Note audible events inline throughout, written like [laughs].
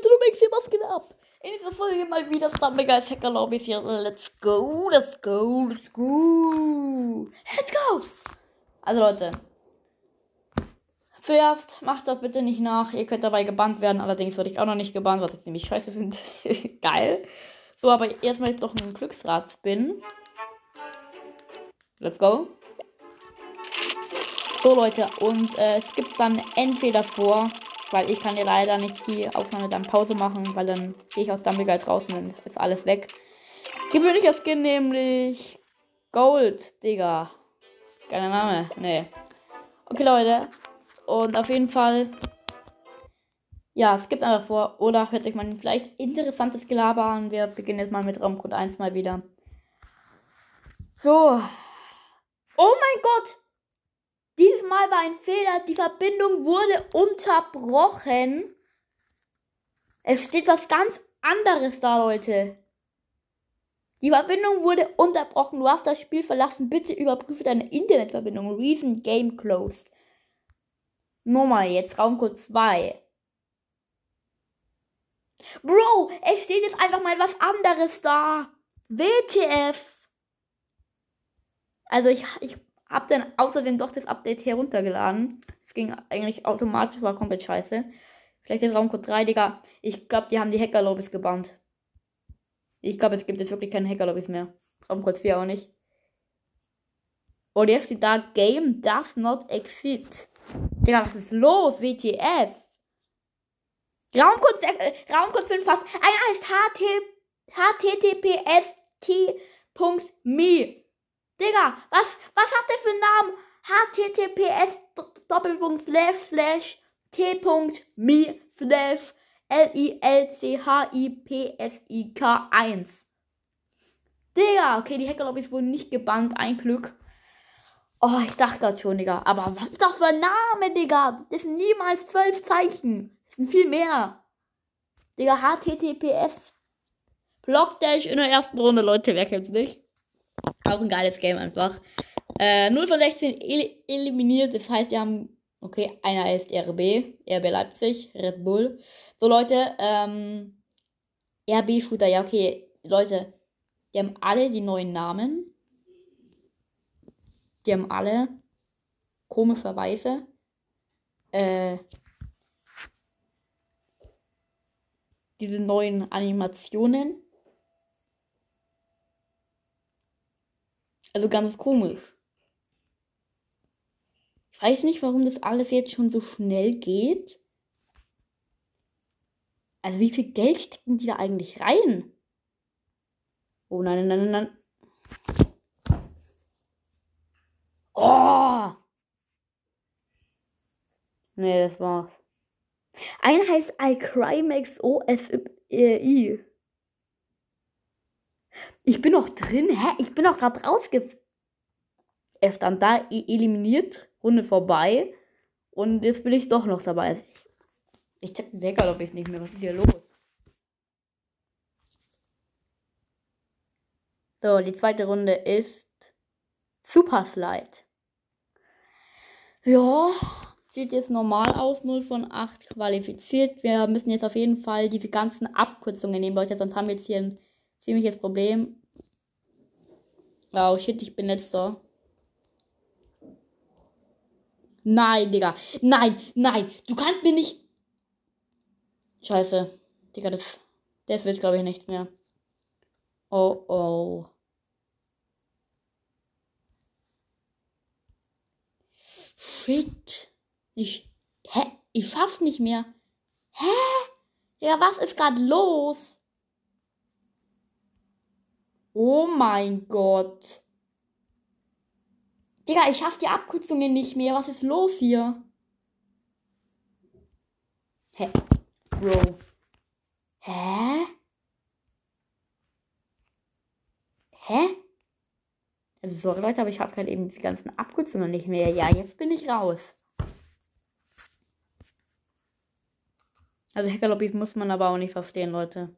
Leute, du merkst hier, was geht ab? In dieser Folge mal wieder Stumbleguy als Hacker Lobbys hier. Let's go, let's go, let's go. Let's go. Also Leute. Zuerst macht das bitte nicht nach. Ihr könnt dabei gebannt werden. Allerdings würde ich auch noch nicht gebannt, was ich ziemlich scheiße finde. [laughs] Geil. So, aber erstmal jetzt doch einen Glücksrad-Spin. Let's go. So Leute, und äh, es gibt dann entweder vor, weil ich kann ja leider nicht die Aufnahme dann Pause machen, weil dann gehe ich aus Dumbleguys raus und dann ist alles weg. Gewöhnlicher Skin nämlich Gold, Digga. Geiler Name. Nee. Okay, Leute. Und auf jeden Fall. Ja, es gibt einfach vor. Oder hört euch mal ein vielleicht interessantes Gelaber an. Wir beginnen jetzt mal mit Raumcode 1 mal wieder. So. Oh mein Gott! Dieses Mal war ein Fehler. Die Verbindung wurde unterbrochen. Es steht was ganz anderes da, Leute. Die Verbindung wurde unterbrochen. Du hast das Spiel verlassen. Bitte überprüfe deine Internetverbindung. Reason Game Closed. Nummer jetzt, Raumcode 2. Bro, es steht jetzt einfach mal was anderes da. WTF. Also ich, ich hab dann außerdem doch das Update heruntergeladen. Es ging eigentlich automatisch, war komplett scheiße. Vielleicht ist Raumcode 3, Digga. Ich glaube, die haben die Hacker-Lobbys gebannt. Ich glaube, es gibt jetzt wirklich keine Hacker-Lobbys mehr. Raumcode 4 auch nicht. Und jetzt steht da, Game does not exist. Digga, was ist los? WTF? Raumcode, äh, Raumcode 5 fast. Einer heißt https t.me. Digga, was, was hat der für einen Namen? https doppelpunkt slash slash t.me slash L-I-L-C-H-I-P-S-I-K 1. Digga, okay, die Hacker-Lobbys wurden nicht gebannt, ein Glück. Oh, ich dachte gerade schon, Digga. Aber was ist das für ein Name, Digga? Das sind niemals zwölf Zeichen. Das sind viel mehr. Digga, HTTPS. Blockdash in der ersten Runde, Leute, wer kennt's nicht? Auch ein geiles Game einfach. Äh, 0 von 16 el eliminiert, das heißt, wir haben, okay, einer ist RB, RB Leipzig, Red Bull. So, Leute, ähm, RB-Shooter, ja, okay, Leute, die haben alle die neuen Namen. Die haben alle komischerweise äh, diese neuen Animationen. Also ganz komisch. Ich weiß nicht, warum das alles jetzt schon so schnell geht. Also wie viel Geld stecken die da eigentlich rein? Oh nein, nein, nein, nein. Oh! Nee, das war's. Ein heißt I Cry Max OSI. Ich bin noch drin. Hä? Ich bin doch gerade rausge... Er stand da eliminiert. Runde vorbei. Und jetzt bin ich doch noch dabei. Ich, check den Wecker, glaube ich nicht mehr. Was ist hier los? So, die zweite Runde ist Super Slide. Ja, sieht jetzt normal aus. 0 von 8 qualifiziert. Wir müssen jetzt auf jeden Fall diese ganzen Abkürzungen nehmen, Leute. Sonst haben wir jetzt hier ein ziemliches Problem. Oh shit, ich bin letzter. Nein, Digga. Nein, nein. Du kannst mir nicht. Scheiße. Digga, das, das wird, glaube ich, nichts mehr. Oh, oh. Shit. Ich. Hä? Ich schaff's nicht mehr. Hä? Ja, was ist gerade los? Oh mein Gott. Digga, ich schaff die Abkürzungen nicht mehr. Was ist los hier? Hä? Bro. Hä? Hä? Also sorry Leute, aber ich habe halt eben die ganzen Abkürzungen nicht mehr. Ja, jetzt bin ich raus. Also Hackerlobbys muss man aber auch nicht verstehen, Leute.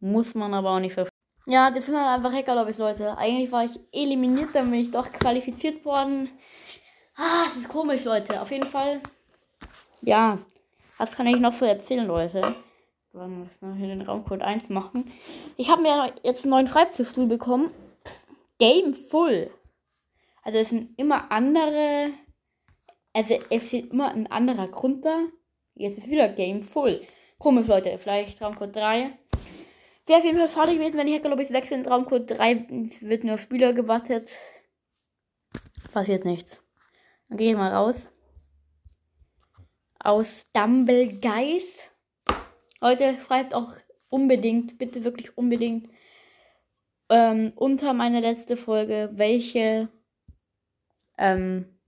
Muss man aber auch nicht verstehen. Ja, das sind halt einfach Hackerlobbys, Leute. Eigentlich war ich eliminiert, dann bin ich doch qualifiziert worden. Ah, das ist komisch, Leute. Auf jeden Fall. Ja. Was kann ich noch so erzählen, Leute? Wollen wir hier den Raumcode 1 machen. Ich habe mir jetzt einen neuen Schreibtischstuhl bekommen. Game Full. Also es sind immer andere. Also es steht immer ein anderer Grund da. Jetzt ist wieder Game Full. Komisch, Leute. Vielleicht Raumcode 3. Wäre auf jeden Fall schade gewesen, wenn die Hacker, glaube ich, wechseln. Raumcode 3 wird nur Spieler gewartet. Passiert nichts. Dann gehe ich mal raus. Aus Dumblegeist. Leute, schreibt auch unbedingt, bitte wirklich unbedingt, ähm, unter meine letzte Folge, welche ähm,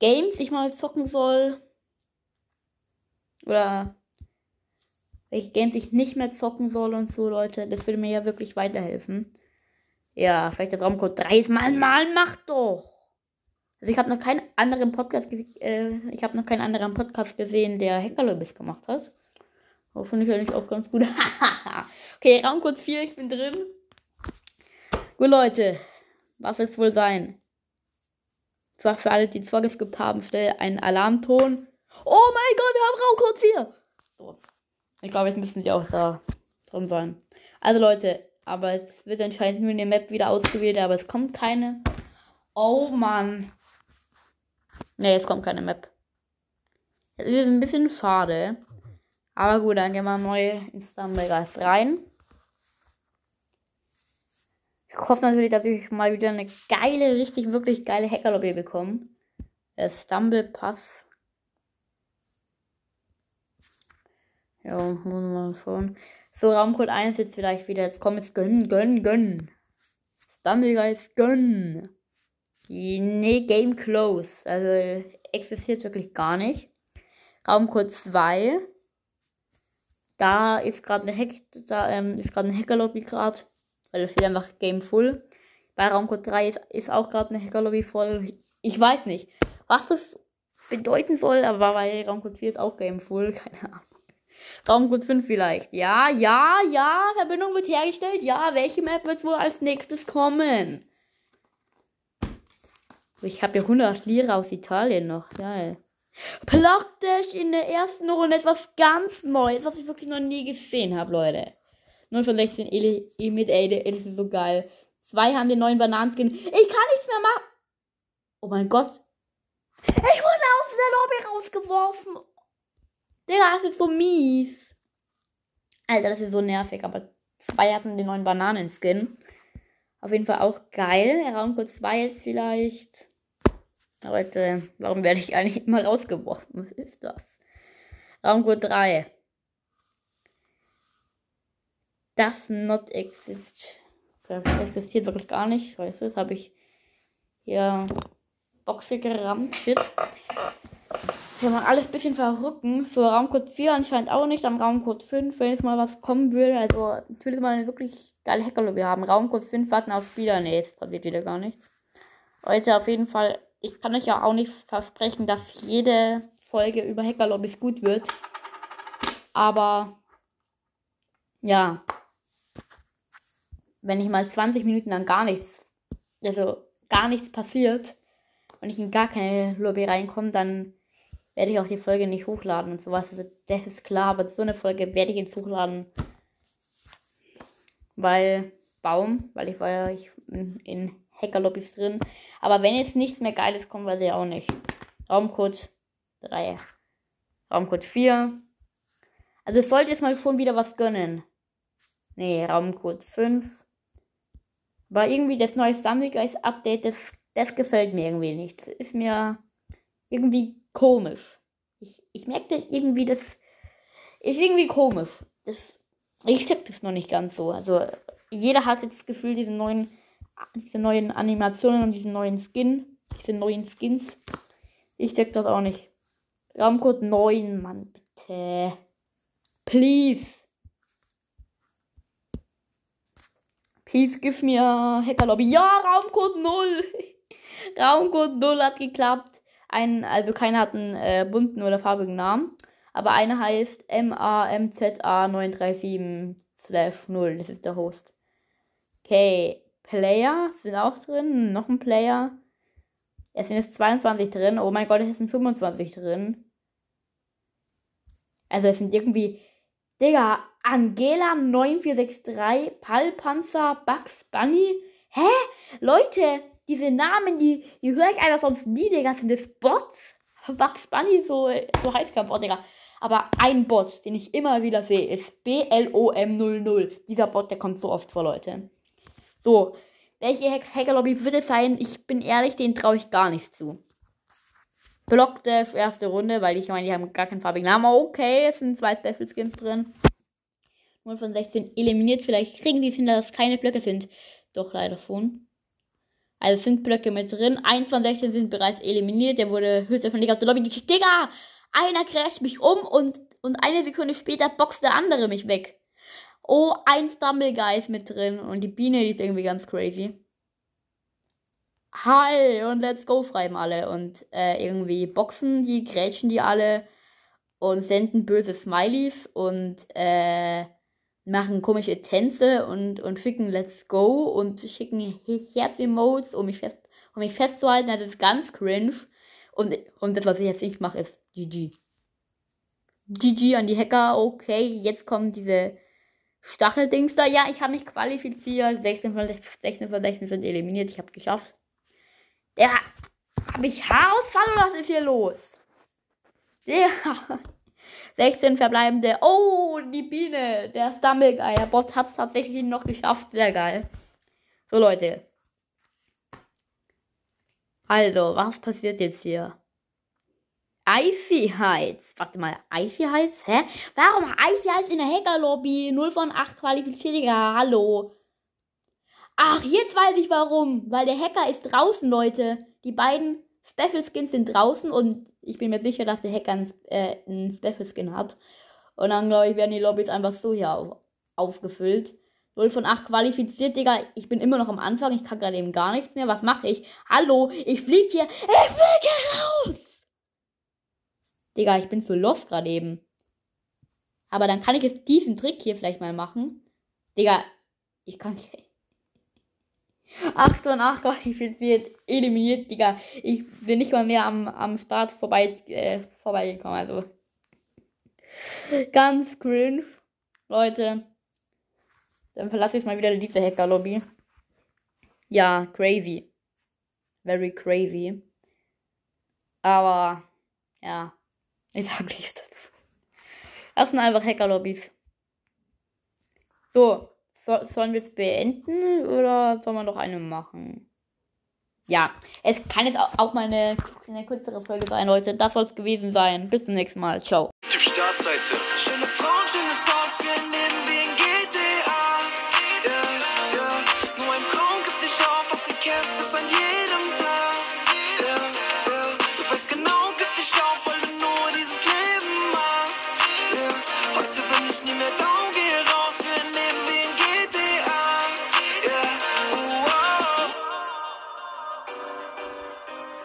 Games ich mal zocken soll. Oder welche Games ich nicht mehr zocken soll und so, Leute. Das würde mir ja wirklich weiterhelfen. Ja, vielleicht der Raumcode 3 ist mal, mal, macht doch. Also ich habe noch keinen anderen Podcast, äh, ich habe noch keinen anderen Podcast gesehen, der Hackerlobis gemacht hat. Aber finde ich auch ganz gut. [laughs] okay, Raumcode 4, ich bin drin. Gut, Leute. Was wird es wohl sein? Zwar für alle, die es vorgeskippt haben, stell einen Alarmton. Oh mein Gott, wir haben Raumcode 4! So. Ich glaube, jetzt müssen sie auch da drin sein. Also Leute, aber es wird anscheinend nur in der Map wieder ausgewählt, aber es kommt keine. Oh Mann. Ne, es kommt keine Map. Das ist ein bisschen schade. Aber gut, dann gehen wir neu ins Stumblegeist rein. Ich hoffe natürlich, dass ich mal wieder eine geile, richtig, wirklich geile Hackerlobby bekomme. Der Stumble Pass. Ja, muss man schon. So, Raumcode 1 jetzt vielleicht wieder. Jetzt komm jetzt gönnen, gönnen, gönnen. Stumblegeist gönnen. Nee, Game Close. Also existiert wirklich gar nicht. Raumcode 2. Da ist gerade eine Hack, da ähm, ist gerade ein Hackerlobby gerade, weil es steht einfach Game Full. Bei Raumcode 3 ist, ist auch gerade eine Hackerlobby voll. Ich weiß nicht, was das bedeuten soll, aber bei Raumcode 4 ist auch Game Full, [laughs] keine Ahnung. Raumcode 5 vielleicht. Ja, ja, ja, Verbindung wird hergestellt. Ja, welche Map wird wohl als nächstes kommen? Ich habe ja 100 Lira aus Italien noch. Geil. Praktisch in der ersten Runde etwas ganz Neues, was ich wirklich noch nie gesehen habe, Leute. 0 von 16 Eli, Eli mit Ede, Eli ist so geil. Zwei haben den neuen Bananenskin. Ich kann nichts mehr machen. Oh mein Gott. Ich wurde aus der Lobby rausgeworfen. Digga, das ist so mies. Alter, das ist so nervig. Aber zwei hatten den neuen Bananenskin. Auf jeden Fall auch geil. Raumcode 2 ist vielleicht. Leute, warum werde ich eigentlich immer rausgeworfen? Was ist das? Raumcode 3. Das not exist. Das existiert wirklich gar nicht. Weißt du, das habe ich hier Boxe gerammt. Shit. Kann man alles ein bisschen verrücken. So, Raumcode 4 anscheinend auch nicht. Dann Raumcode 5, wenn jetzt mal was kommen würde. Also, ich will mal eine wirklich geile Hackerlobby haben. Raumcode 5 warten auf Spieler. Nee, es passiert wieder gar nichts. Leute, auf jeden Fall ich kann euch ja auch nicht versprechen, dass jede Folge über Hackerlobbys gut wird. Aber ja, wenn ich mal 20 Minuten lang gar nichts, also gar nichts passiert und ich in gar keine Lobby reinkomme, dann werde ich auch die Folge nicht hochladen und sowas. Also das ist klar, aber so eine Folge werde ich ins Hochladen. Weil Baum, weil ich war ja ich in, in Hackerlobbys drin. Aber wenn jetzt nichts mehr Geiles kommt, weiß ich auch nicht. Raumcode 3. Raumcode 4. Also es sollte jetzt mal schon wieder was gönnen. Nee, Raumcode 5. Aber irgendwie das neue Stumblegeist Update, das, das gefällt mir irgendwie nicht. Ist mir irgendwie komisch. Ich, ich merke irgendwie, das ist irgendwie komisch. Das, ich check das noch nicht ganz so. Also jeder hat jetzt das Gefühl, diesen neuen diese neuen Animationen und diesen neuen Skin, diese neuen Skins. Ich check das auch nicht. Raumcode 9, Mann, bitte. Please. Please give me a Hackerlobby. Ja, Raumcode 0. [laughs] Raumcode 0 hat geklappt. Ein, also keiner hat einen äh, bunten oder farbigen Namen. Aber einer heißt MAMZA937 slash 0. Das ist der Host. Okay. Player sind auch drin. Noch ein Player. Es sind jetzt 22 drin. Oh mein Gott, es sind 25 drin. Also es sind irgendwie, Digga, Angela 9463, Pallpanzer, Bugs Bunny. Hä? Leute, diese Namen, die, die höre ich einfach sonst nie, Digga. Sind das Bots? Bugs Bunny, so, so heißt kein Bot, Digga. Aber ein Bot, den ich immer wieder sehe, ist BLOM00. Dieser Bot, der kommt so oft vor, Leute. So, welche Hack Hackerlobby wird es sein? Ich bin ehrlich, den traue ich gar nicht zu. Blockte erste Runde, weil ich meine, die haben gar keinen farbigen Namen. Okay, es sind zwei Special Skins drin. 0 von 16 eliminiert. Vielleicht kriegen die es hin, dass es keine Blöcke sind. Doch leider schon. Also sind Blöcke mit drin. 1 von 16 sind bereits eliminiert. Der wurde höchstwahrscheinlich aus der Lobby gekickt. Digga! Einer crasht mich um und, und eine Sekunde später boxt der andere mich weg. Oh, ein Stumbleguy ist mit drin. Und die Biene, die ist irgendwie ganz crazy. Hi und let's go schreiben alle. Und äh, irgendwie boxen die, grätschen die alle und senden böse Smileys und äh, machen komische Tänze und, und schicken Let's Go und schicken Herz-Emotes, um mich, um mich festzuhalten. Das ist ganz cringe. Und, und das, was ich jetzt nicht mache, ist GG. GG an die Hacker. Okay, jetzt kommen diese Stacheldings da. Ja, ich habe mich qualifiziert. 16 von 16, von 16 sind eliminiert. Ich habe es geschafft. Der. Habe ich Haarausfall oder was ist hier los? Der. [laughs] 16 verbleibende. Oh, die Biene. Der Stumbleguy. Der Bot hat es tatsächlich noch geschafft. Sehr geil. So, Leute. Also, was passiert jetzt hier? Icy Heights. Warte mal, Icy Heights? Hä? Warum Icy Heights in der Hacker-Lobby? 0 von 8 qualifiziert, Digga. Hallo. Ach, jetzt weiß ich warum. Weil der Hacker ist draußen, Leute. Die beiden Special Skins sind draußen und ich bin mir sicher, dass der Hacker einen, äh, einen Special Skin hat. Und dann, glaube ich, werden die Lobbys einfach so hier auf, aufgefüllt. 0 von 8 qualifiziert, Digga. Ich bin immer noch am Anfang. Ich kann gerade eben gar nichts mehr. Was mache ich? Hallo, ich fliege hier. Ich fliege raus! Digga, ich bin so lost gerade eben. Aber dann kann ich jetzt diesen Trick hier vielleicht mal machen. Digga, ich kann. 8 von 8 qualifiziert, eliminiert, Digga. Ich bin nicht mal mehr am, am Start vorbei, äh, vorbeigekommen. Also. Ganz cringe. Leute. Dann verlasse ich mal wieder diese Hacker-Lobby. Ja, crazy. Very crazy. Aber, ja. Ich sag [laughs] nichts dazu. Das sind einfach Hacker-Lobbys. So, so, sollen wir es beenden oder soll man noch eine machen? Ja, es kann jetzt auch, mal eine, eine kürzere Folge sein, Leute. Das soll es gewesen sein. Bis zum nächsten Mal. Ciao. Startseite. Schöne Frauen, schöne